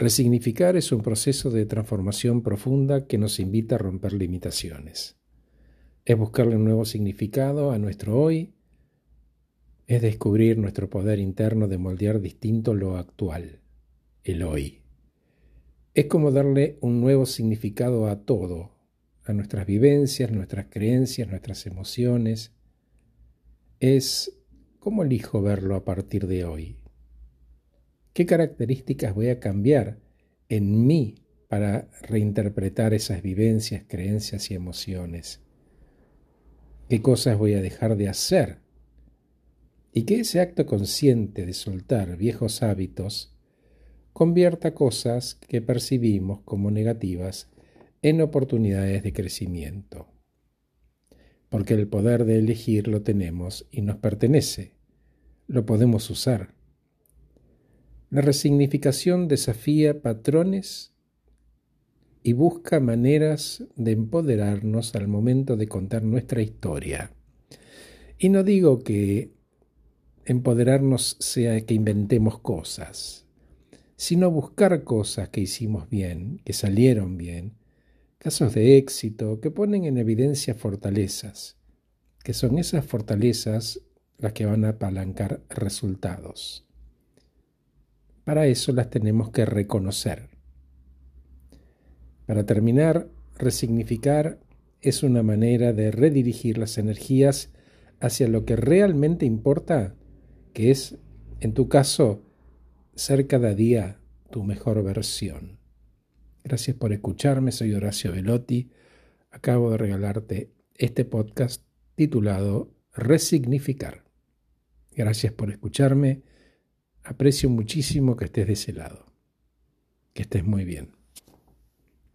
Resignificar es un proceso de transformación profunda que nos invita a romper limitaciones. Es buscarle un nuevo significado a nuestro hoy, es descubrir nuestro poder interno de moldear distinto lo actual, el hoy. Es como darle un nuevo significado a todo, a nuestras vivencias, nuestras creencias, nuestras emociones. Es cómo elijo verlo a partir de hoy. ¿Qué características voy a cambiar en mí para reinterpretar esas vivencias, creencias y emociones? ¿Qué cosas voy a dejar de hacer? Y que ese acto consciente de soltar viejos hábitos convierta cosas que percibimos como negativas en oportunidades de crecimiento. Porque el poder de elegir lo tenemos y nos pertenece. Lo podemos usar. La resignificación desafía patrones y busca maneras de empoderarnos al momento de contar nuestra historia. Y no digo que empoderarnos sea que inventemos cosas, sino buscar cosas que hicimos bien, que salieron bien, casos de éxito que ponen en evidencia fortalezas, que son esas fortalezas las que van a apalancar resultados. Para eso las tenemos que reconocer. Para terminar, resignificar es una manera de redirigir las energías hacia lo que realmente importa, que es, en tu caso, ser cada día tu mejor versión. Gracias por escucharme, soy Horacio Velotti. Acabo de regalarte este podcast titulado Resignificar. Gracias por escucharme Aprecio muchísimo que estés de ese lado. Que estés muy bien.